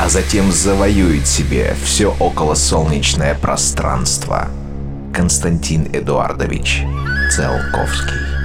а затем завоюет себе все околосолнечное пространство. Константин Эдуардович Целковский